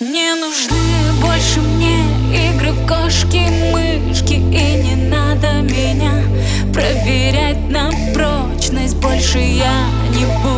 Не нужны больше мне игры в кошки-мышки И не надо меня проверять на прочность. Больше я не буду.